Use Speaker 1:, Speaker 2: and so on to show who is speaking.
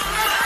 Speaker 1: Peace.